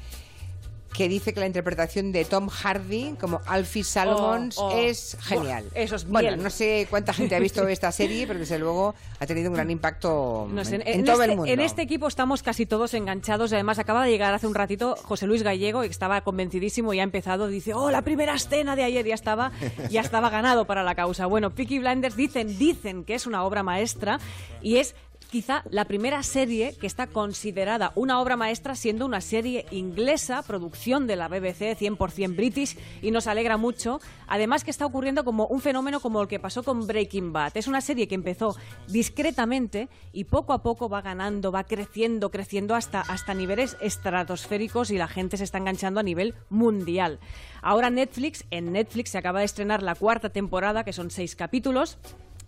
que dice que la interpretación de Tom Hardy como Alfie Salomons Oh, oh. es genial. Eso es Bueno, miel. no sé cuánta gente ha visto esta serie, pero desde luego ha tenido un gran impacto No sé, en, en, en en todo este, el mundo. en este equipo estamos casi todos enganchados y además acaba de llegar hace un ratito José Luis Gallego que estaba convencidísimo y ha empezado, dice, oh, la primera escena de ayer ya estaba, ya estaba ganado para la causa. Bueno, Peaky Blinders dicen, dicen que es una obra maestra y es quizá la primera serie que está considerada una obra maestra siendo una serie inglesa, producción de la BBC, 100% british, y nos alegra mucho. Además que está ocurriendo como un fenómeno como el que pasó con Breaking Bad. Es una serie que empezó discretamente y poco a poco va ganando, va creciendo, creciendo hasta, hasta niveles estratosféricos y la gente se está enganchando a nivel mundial. Ahora Netflix, en Netflix se acaba de estrenar la cuarta temporada, que son seis capítulos.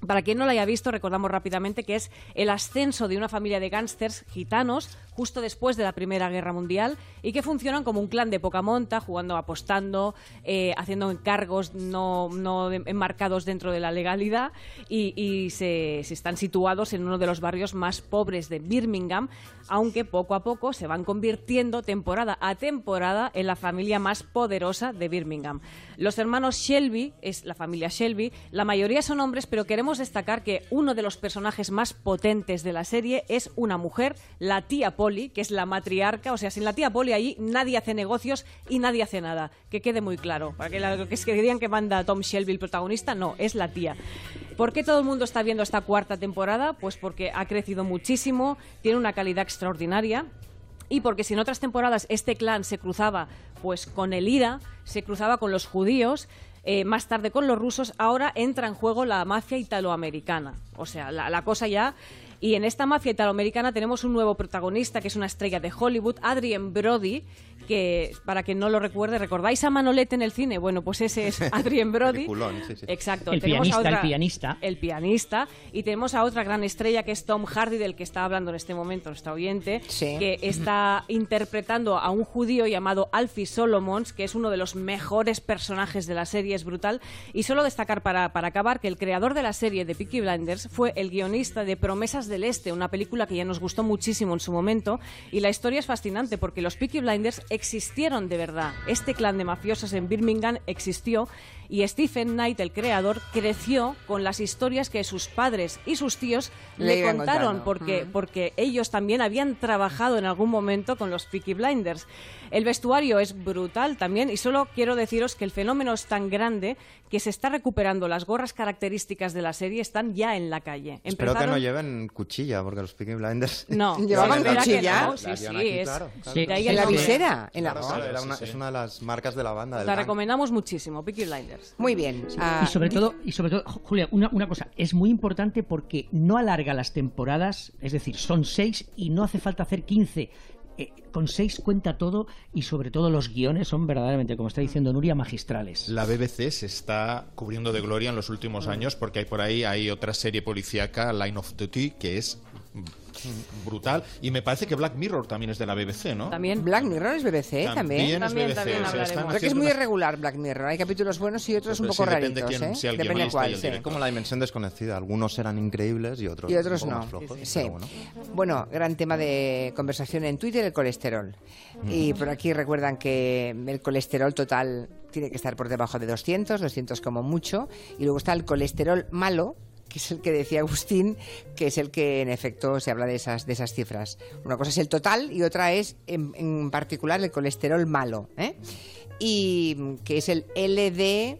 Para quien no la haya visto, recordamos rápidamente que es el ascenso de una familia de gángsters gitanos justo después de la Primera Guerra Mundial y que funcionan como un clan de poca monta, jugando, apostando, eh, haciendo encargos no, no enmarcados dentro de la legalidad y, y se, se están situados en uno de los barrios más pobres de Birmingham, aunque poco a poco se van convirtiendo temporada a temporada en la familia más poderosa de Birmingham. Los hermanos Shelby, es la familia Shelby, la mayoría son hombres, pero queremos destacar que uno de los personajes más potentes de la serie es una mujer, la tía Polly, que es la matriarca, o sea, sin la tía Polly ahí nadie hace negocios y nadie hace nada, que quede muy claro, para que la- que es que manda Tom Shelby el protagonista, no, es la tía. ¿Por qué todo el mundo está viendo esta cuarta temporada? Pues porque ha crecido muchísimo, tiene una calidad extraordinaria y porque si en otras temporadas este clan se cruzaba pues con el IRA, se cruzaba con los judíos, eh, más tarde con los rusos, ahora entra en juego la mafia italoamericana. O sea, la cosa ya... Y en esta mafia italoamericana tenemos un nuevo protagonista que es una estrella de Hollywood, Adrien Brody, que para quien no lo recuerde, ¿recordáis a Manolete en el cine? Bueno, pues ese es Adrien Brody. Peliculón, sí, sí. Exacto. El Tenemos a pianista, el otra- pianista. el pianista. Y tenemos a otra gran estrella que es Tom Hardy, del que está hablando en este momento nuestro oyente, que está interpretando a un judío llamado Alfie Solomons, que es uno de los mejores personajes de la serie, es brutal. Y solo destacar para, para acabar que el creador de la serie de Peaky Blinders fue el guionista de Promesas del Este, una película que ya nos gustó muchísimo en su momento. Y la historia es fascinante porque los Peaky Blinders existieron de verdad. Este clan de mafiosos en Birmingham existió y Stephen Knight, el creador, creció con las historias que sus padres y sus tíos Le contaron porque, Mm. porque ellos también habían trabajado en algún momento con los Peaky Blinders. El vestuario es brutal también y solo quiero deciros que el fenómeno es tan grande que se está recuperando. Las gorras características de la serie están ya en la calle. Espero que no lleven cuchilla, porque los Peaky Blinders... No, ¿Llevaban cuchilla? no, sí, sí, llevan aquí, es- claro, ¿En la visera? En la... Claro, claro, era una- es una de las marcas de la banda. del La gang. recomendamos muchísimo, Peaky Blinders. Muy bien. Ah, y sobre todo, y sobre todo, Julia, una, una cosa, es muy importante porque no alarga las temporadas, es decir, son seis y no hace falta hacer 15. Eh, con seis cuenta todo y sobre todo los guiones son verdaderamente, como está diciendo Nuria, magistrales. La BBC se está cubriendo de gloria en los últimos años porque hay por ahí hay otra serie policíaca, Line of Duty, que es brutal. Y me parece que Black Mirror también es de la BBC, ¿no? También. Black Mirror es BBC también. También es BBC. también o sea, están Creo que es muy unas- irregular Black Mirror. Hay capítulos buenos y otros un Pero poco sí, depende raritos, quién ¿eh? sea el Depende cuál, sí. Como la dimensión desconocida. Algunos eran increíbles y otros, y otros un poco no. más flojos. Sí. pero bueno. Bueno, gran tema de conversación en Twitter, el colesterol. Y por aquí recuerdan que el colesterol total tiene que estar por debajo de 200, 200 como mucho. Y luego está el colesterol malo, que es el que decía Agustín, que es el que en efecto se habla de esas, de esas cifras. Una cosa es el total y otra es en, en particular el colesterol malo. ¿eh? Y mm, que es el LDL,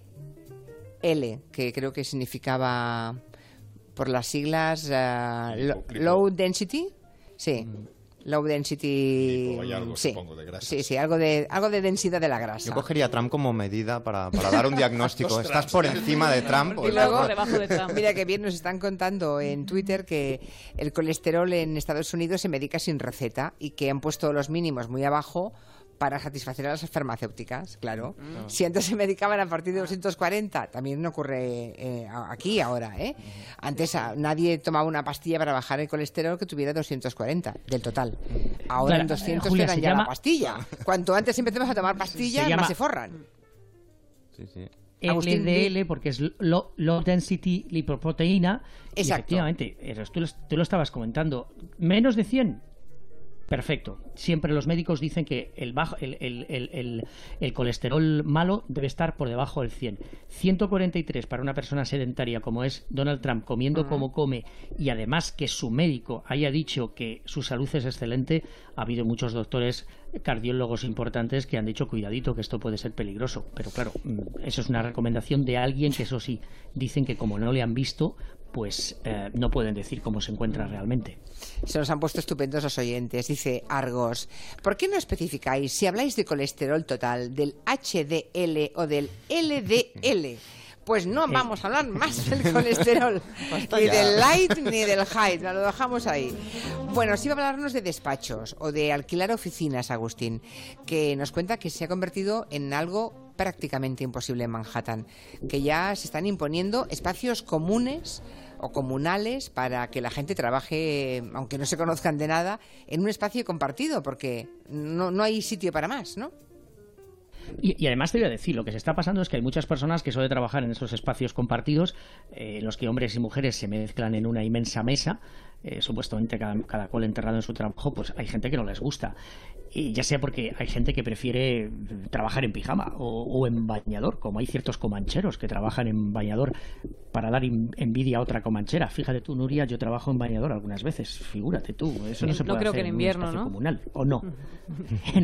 que creo que significaba por las siglas eh, lo- low density, sí, low density, algo, sí, supongo, de grasas. sí, sí, algo de algo de densidad de la grasa. Yo cogería Trump como medida para, para dar un diagnóstico. Estás por encima de Trump. Y luego, estás- mira que bien nos están contando en Twitter que el colesterol en Estados Unidos se medica sin receta y que han puesto los mínimos muy abajo para satisfacer a las farmacéuticas, claro. Si antes se medicaban a partir de 240, también no ocurre eh, aquí ahora, ¿eh? Antes nadie tomaba una pastilla para bajar el colesterol que tuviera 240 del total. Ahora Claro, en 200 Julia, te dan se ya la llama- pastilla. Cuanto antes empecemos a tomar pastillas, llama- más se forran. Sí, sí. Agustín, LDL porque es low, low density lipoproteína. Y Exacto. efectivamente, eres- tú, lo- tú lo estabas comentando. Menos de 100. Perfecto. Siempre los médicos dicen que el, bajo, el, el- el- colesterol malo debe estar por debajo del 100. 143 para una persona sedentaria como es Donald Trump, comiendo como come y además que su médico haya dicho que su salud es excelente, ha habido muchos doctores cardiólogos importantes que han dicho cuidadito que esto puede ser peligroso. Pero claro, mm, eso es una recomendación de alguien que eso sí, dicen que como no le han visto, pues eh, no pueden decir cómo se encuentra realmente. Se nos han puesto estupendos los oyentes. Dice Argos, ¿por qué no especificáis si habláis de colesterol total, del HDL o del LDL? Pues no vamos a hablar más del colesterol, Basta ni del light ni del high, lo dejamos ahí. Bueno, sí va a hablarnos de despachos o de alquilar oficinas, Agustín, que nos cuenta que se ha convertido en algo prácticamente imposible en Manhattan, que ya se están imponiendo espacios comunes o comunales para que la gente trabaje, aunque no se conozcan de nada, en un espacio compartido, porque no, no hay sitio para más, ¿no? Y, además te voy a decir, lo que se está pasando es que hay muchas personas que suelen trabajar en esos espacios compartidos, eh, en los que hombres y mujeres se mezclan en una inmensa mesa, eh, supuestamente cada, cada cual enterrado en su trabajo, pues hay gente que no les gusta. Y ya sea porque hay gente que prefiere trabajar en pijama o, o en bañador, como hay ciertos comancheros que trabajan en bañador para dar in- envidia a otra comanchera. Fíjate tú, Nuria, yo trabajo en bañador algunas veces, figúrate tú, eso no Sí, se no puede creo hacer que en un invierno, espacio ¿no? comunal, ¿o no?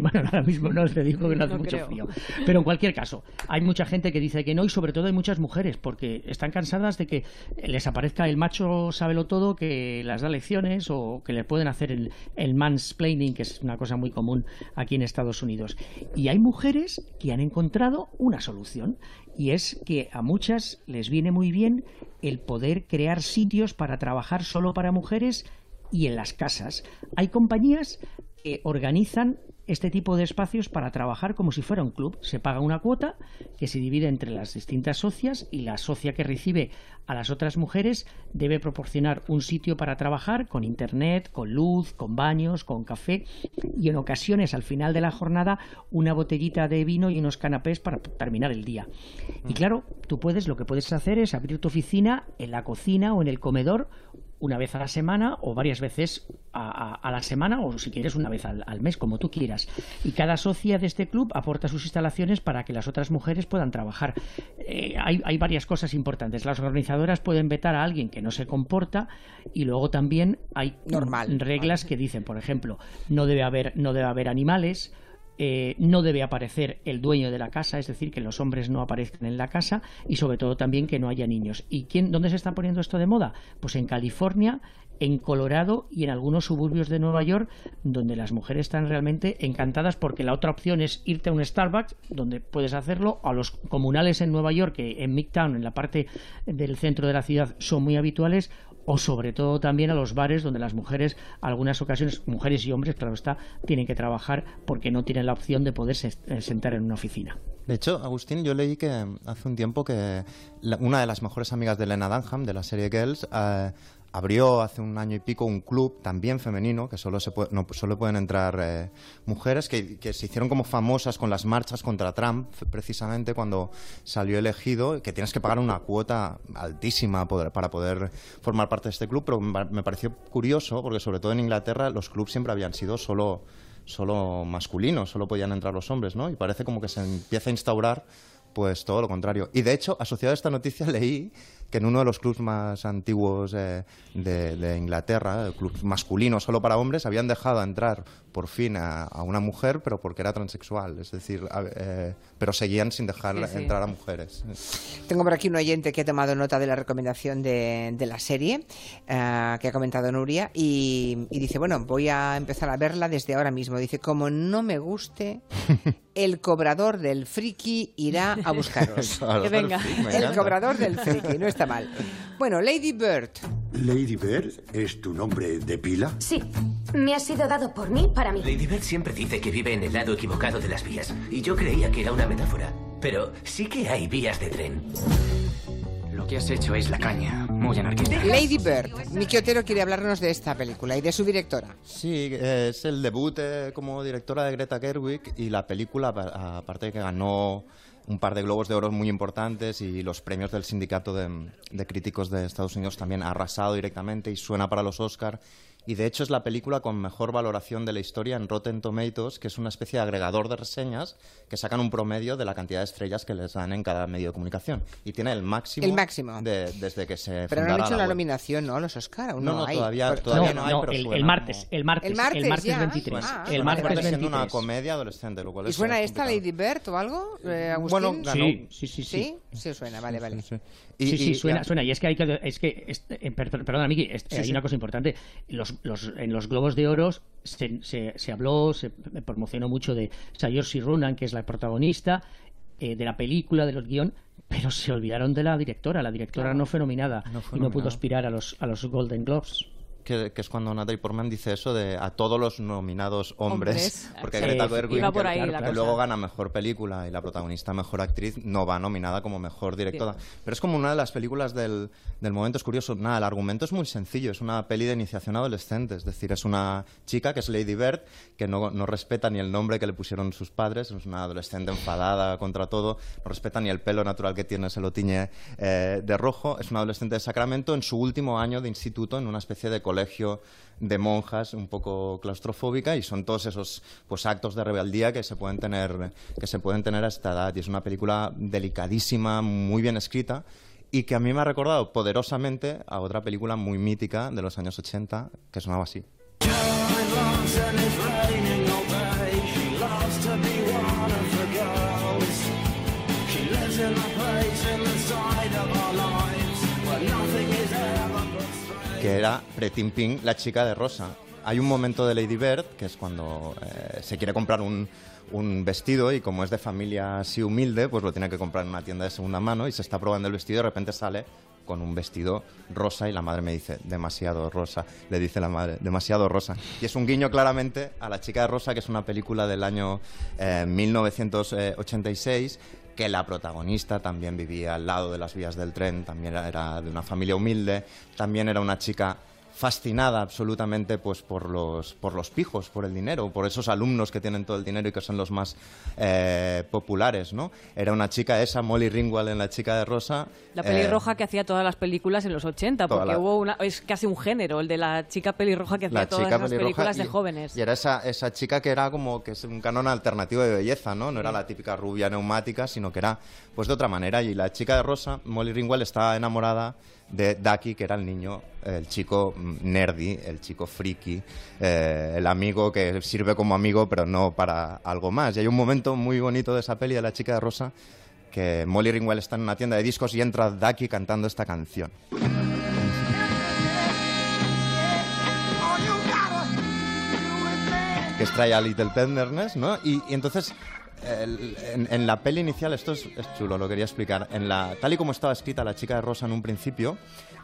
bueno, ahora mismo no te digo que no hace No mucho creo. frío. Pero en cualquier caso, hay mucha gente que dice que no y sobre todo hay muchas mujeres porque están cansadas de que les aparezca el macho sábelo todo que las da lecciones o que le pueden hacer el, el mansplaining, que es una cosa muy común aquí en Estados Unidos. Y hay mujeres que han encontrado una solución y es que a muchas les viene muy bien el poder crear sitios para trabajar solo para mujeres y en las casas. Hay compañías que organizan este tipo de espacios para trabajar como si fuera un club. Se paga una cuota que se divide entre las distintas socias y la socia que recibe a las otras mujeres debe proporcionar un sitio para trabajar con internet, con luz, con baños, con café y en ocasiones al final de la jornada una botellita de vino y unos canapés para terminar el día. Y claro, tú puedes, lo que puedes hacer es abrir tu oficina en la cocina o en el comedor una vez a la semana o varias veces a, a- a la semana o si quieres una vez al, al mes, como tú quieras. Y cada socia de este club aporta sus instalaciones para que las otras mujeres puedan trabajar. Eh, hay, hay varias cosas importantes. Las organizadoras pueden vetar a alguien que no se comporta y luego también hay Normal. reglas que dicen, por ejemplo, no debe haber, no debe haber animales, eh, no debe aparecer el dueño de la casa, es decir, que los hombres no aparezcan en la casa y sobre todo también que no haya niños. ¿Y quién, dónde se está poniendo esto de moda? Pues en California, en Colorado y en algunos suburbios de Nueva York, donde las mujeres están realmente encantadas porque la otra opción es irte a un Starbucks, donde puedes hacerlo, a los comunales en Nueva York, que en Midtown, en la parte del centro de la ciudad, son muy habituales, o sobre todo también a los bares donde las mujeres, algunas ocasiones, mujeres y hombres, claro está, tienen que trabajar porque no tienen la opción de poderse eh, sentar en una oficina. De hecho, Agustín, yo leí que hace un tiempo que una de las mejores amigas de Lena Dunham, de la serie Girls, eh, abrió hace un año y pico un club también femenino, que solo, se puede, no, solo pueden entrar eh, mujeres, que, se hicieron como famosas con las marchas contra Trump, precisamente cuando salió elegido, que tienes que pagar una cuota altísima para poder formar parte de este club, pero me pareció curioso, porque sobre todo en Inglaterra los clubs siempre habían sido solo solo masculinos, solo podían entrar los hombres, ¿no? Y parece como que se empieza a instaurar pues todo lo contrario. Y de hecho, asociado a esta noticia, leí que en uno de los clubs más antiguos eh, de, Inglaterra, el club masculino solo para hombres, habían dejado entrar por fin a, una mujer, pero porque era transexual, es decir, eh, pero seguían sin dejar entrar a mujeres. Tengo por aquí un oyente que ha tomado nota de la recomendación de, la serie eh, que ha comentado Nuria y, y, dice, bueno, voy a empezar a verla desde ahora mismo. Dice, como no me guste, el cobrador del friki irá a buscaros. que venga. El cobrador del friki, no está mal. Bueno, Lady Bird. ¿Lady Bird es tu nombre de pila? Sí, me ha sido dado por mí para mí. Lady Bird siempre dice que vive en el lado equivocado de las vías. Y yo creía que era una metáfora. Pero sí que hay vías de tren. Lo que has hecho es la caña, muy anarquista. Lady Bird. Miki Otero quiere hablarnos de esta película y de su directora. Sí, es el debut eh, como directora de Greta Gerwig y la película, aparte de que ganó un par de globos de oro muy importantes y los premios del sindicato de, críticos de Estados Unidos también ha arrasado directamente y suena para los Oscar y de hecho es la película con mejor valoración de la historia en Rotten Tomatoes, que es una especie de agregador de reseñas que sacan un promedio de la cantidad de estrellas que les dan en cada medio de comunicación. Y tiene el máximo, el máximo. desde que se Pero no han hecho la, nominación, ¿no? Los Oscar, no, no, hay? todavía, todavía no, hay, pero el, el, martes, el martes, el martes, el martes 23. Ah, el martes 23. una comedia adolescente, lo cual ¿Y suena esta Lady Bird o algo, eh, Agustín? Bueno, ganó. Sí, sí, sí, sí. Sí, suena, vale, vale. Sí, sí, suena, suena. Y es que hay que. Es que eh, perdona, Miki, hay una cosa importante. Los, los, en los Globos de Oro se, se, se habló, se promocionó mucho de Saoirse Ronan, que es la protagonista eh, de la película, de los guion, pero se olvidaron de la directora. La directora no fue nominada y no pudo aspirar a los, a los Golden Globes que, es cuando Natalie Portman dice eso de a todos los nominados hombres, porque Greta Gerwig, que, luego gana mejor película y la protagonista mejor actriz, no va nominada como mejor directora. Pero es como una de las películas del, del momento, es curioso. Nada, el argumento es muy sencillo, es una peli de iniciación adolescente, es decir, es una chica que es Lady Bird, que no, no respeta ni el nombre que le pusieron sus padres, es una adolescente enfadada contra todo, no respeta ni el pelo natural que tiene, se lo tiñe eh, de rojo, es una adolescente de Sacramento en su último año de instituto en una especie de colegio de monjas un poco claustrofóbica y son todos esos pues actos de rebeldía que se pueden tener que se pueden tener a esta edad. Y es una película delicadísima muy bien escrita y que a mí me ha recordado poderosamente a otra película muy mítica de los años 80 que sonaba así que era Pretty Pink, la chica de rosa. Hay un momento de Lady Bird, que es cuando eh, se quiere comprar un, un, vestido y como es de familia así humilde, pues lo tiene que comprar en una tienda de segunda mano y se está probando el vestido y de repente sale con un vestido rosa y la madre me dice, demasiado rosa, le dice la madre, demasiado rosa. Y es un guiño claramente a La chica de rosa, que es una película del año 1986 eh, que la protagonista también vivía al lado de las vías del tren, también era de una familia humilde, también era una chica fascinada absolutamente pues por los por los pijos por el dinero por esos alumnos que tienen todo el dinero y que son los más eh, populares no era una chica esa Molly Ringwald en la chica de rosa la pelirroja eh, que hacía todas las películas en los 80 porque hubo una es casi un género el de la chica pelirroja que hacía todas las películas de jóvenes. y era esa esa chica que era como que es un canon alternativo de belleza no no era la típica rubia neumática sino que era pues de otra manera. Y la chica de rosa Molly Ringwald estaba enamorada de Ducky, que era el niño, el chico nerdy, el chico friki, eh, el amigo que sirve como amigo, pero no para algo más. Y hay un momento muy bonito de esa peli de la chica de rosa que Molly Ringwald está en una tienda de discos y entra Ducky cantando esta canción. que extrae a Little Tenderness, ¿no? y entonces el- en, en la peli inicial, esto es, es chulo, lo quería explicar. En la, tal y como estaba escrita la chica de Rosa en un principio,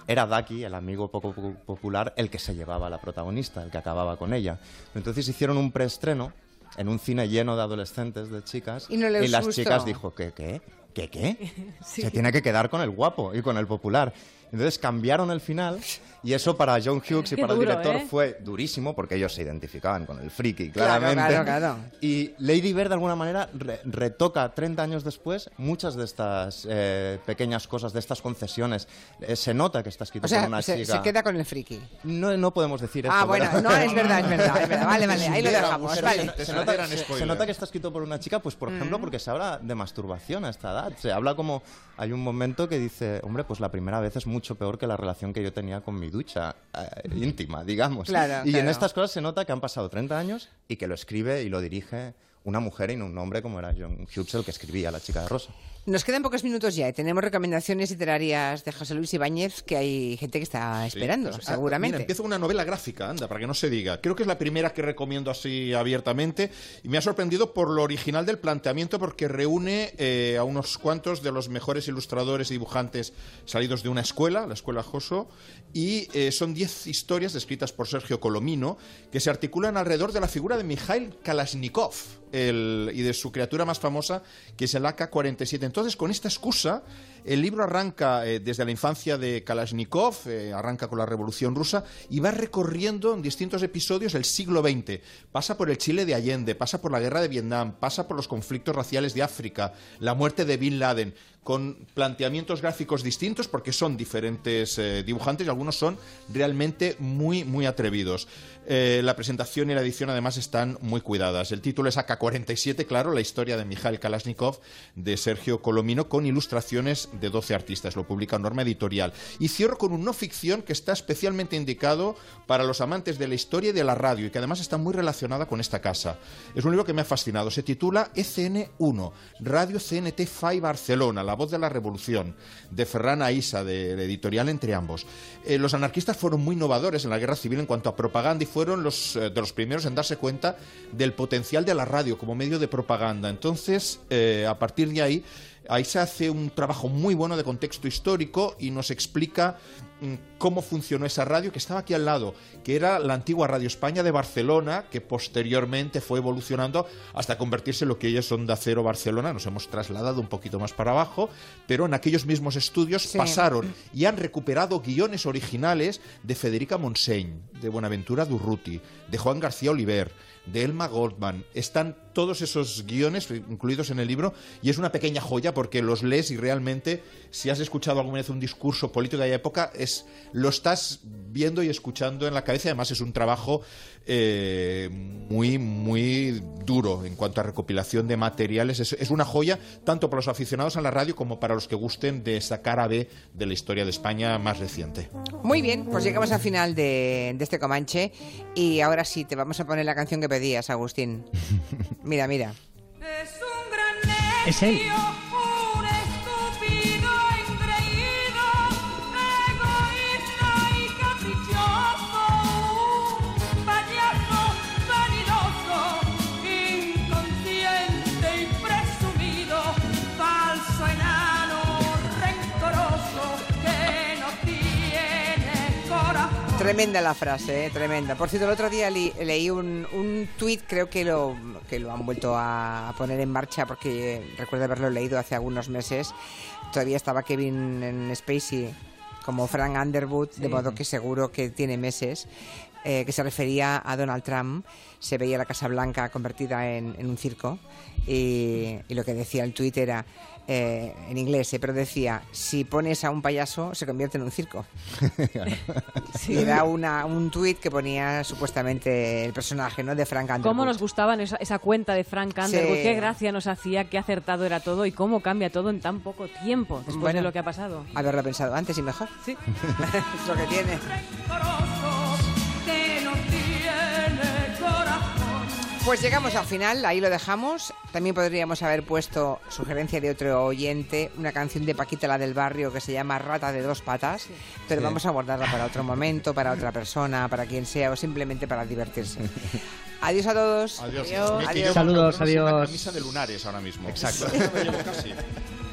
era Ducky, el amigo poco po- popular, el que se llevaba a la protagonista, el que acababa con ella. Entonces hicieron un preestreno en un cine lleno de adolescentes, de chicas, Y no les las chicas dijo, ¿qué, qué? ¿Qué, qué? Se tiene que quedar con el guapo y con el popular. Entonces cambiaron el final y eso para John Hughes y Qué para el duro, director ¿eh? fue durísimo porque ellos se identificaban con el friki, Claro, claramente. claro, claro. Y Lady Bird, de alguna manera, re- retoca 30 años después muchas de estas eh, pequeñas cosas, de estas concesiones. Eh, se nota que está escrito O sea, por una se, chica. se queda con el friki. No, no podemos decir esto. Ah, bueno, ¿verdad? no, es verdad, es verdad, es verdad. Vale, vale, ahí lo dejamos, vale. Se, se nota, se- se nota que está escrito por una chica, pues por ejemplo, porque se habla de masturbación a esta edad. Se habla como. Hay un momento que dice, hombre, pues la primera vez es mucho peor que la relación que yo tenía con mi ducha eh, íntima, digamos. Claro, y en estas cosas se nota que han pasado 30 años y que lo escribe y lo dirige una mujer y no un hombre como era John Hughes, el que escribía La chica de rosa. Nos quedan pocos minutos ya y tenemos recomendaciones literarias de José Luis Ibáñez que hay gente que está esperando, Ah, seguramente. Mira, empiezo una novela gráfica, anda, para que no se diga. Creo que es la primera que recomiendo así abiertamente y me ha sorprendido por lo original del planteamiento porque reúne eh, a unos cuantos de los mejores ilustradores y dibujantes salidos de una escuela, la escuela Joso, y eh, son 10 historias escritas por Sergio Colomino que se articulan alrededor de la figura de Mikhail Kalashnikov y de su criatura más famosa, que es el AK-47. Entonces, con esta excusa, el libro arranca eh, desde la infancia de Kalashnikov, eh, arranca con la Revolución Rusa y va recorriendo en distintos episodios el siglo XX. Pasa por el Chile de Allende, pasa por la guerra de Vietnam, pasa por los conflictos raciales de África, la muerte de Bin Laden, con planteamientos gráficos distintos porque son diferentes eh, dibujantes y algunos son realmente muy, muy atrevidos. Eh, la presentación y la edición además están muy cuidadas. El título es AK-47, claro, la historia de Mikhail Kalashnikov de Sergio Colomino con ilustraciones de 12 artistas. Lo publica Norma Editorial. Y cierro con un no ficción que está especialmente indicado para los amantes de la historia y de la radio y que además está muy relacionada con esta casa. Es un libro que me ha fascinado. Se titula ECN1, Radio CNT FAI Barcelona, La voz de la revolución, de Ferran Aisa, de editorial Entre ambos. Eh, los anarquistas fueron muy innovadores en la guerra civil en cuanto a propaganda y fueron los, eh, de los primeros en darse cuenta del potencial de la radio como medio de propaganda. Entonces, eh, a partir de ahí, ahí se hace un trabajo muy bueno de contexto histórico y nos explica cómo funcionó esa radio que estaba aquí al lado, que era la antigua Radio España de Barcelona, que posteriormente fue evolucionando hasta convertirse en lo que hoy es Onda Cero Barcelona. Nos hemos trasladado un poquito más para abajo, pero en aquellos mismos estudios Sí. pasaron y han recuperado guiones originales de Federica Montseny, de Buenaventura Durruti, de Juan García Oliver, de Elma Goldman. Están todos esos guiones incluidos en el libro y es una pequeña joya porque los lees y realmente si has escuchado alguna vez un discurso político de la época es lo estás viendo y escuchando en la cabeza. Además es un trabajo eh, muy muy duro en cuanto a recopilación de materiales. Es, es una joya tanto para los aficionados a la radio como para los que gusten de esa cara B de la historia de España más reciente. Muy bien, pues llegamos al final de, de este Comanche y ahora sí, te vamos a poner la canción que pedías, Agustín. Mira, mira. Es él. Tremenda la frase, eh, tremenda. Por cierto, el otro día li- leí un, un tuit, creo que lo, que lo han vuelto a poner en marcha porque eh, recuerdo haberlo leído hace algunos meses. Todavía estaba Kevin en Spacey como Frank Underwood, de Sí. modo que seguro que tiene meses, eh, que se refería a Donald Trump. Se veía la Casa Blanca convertida en, en un circo y, y lo que decía el tuit era, eh, en inglés, eh, pero decía, si pones a un payaso se convierte en un circo. Sí, era una, un tuit que ponía supuestamente el personaje ¿no? de Frank Underwood. ¿Cómo nos gustaba esa, esa cuenta de Frank Underwood? Sí. Qué gracia nos hacía, qué acertado era todo y cómo cambia todo en tan poco tiempo después Bueno. de lo que ha pasado. Haberlo pensado antes y mejor. Sí. es lo que tiene. Pues llegamos al final, ahí lo dejamos. También podríamos haber puesto, sugerencia de otro oyente, una canción de Paquita la del barrio que se llama Rata de dos patas, pero Sí. vamos a guardarla para otro momento, para otra persona, para quien sea o simplemente para divertirse. Adiós a todos. Adiós. Adiós. Adiós. Saludos, una adiós. camisa de lunares ahora mismo. Exacto.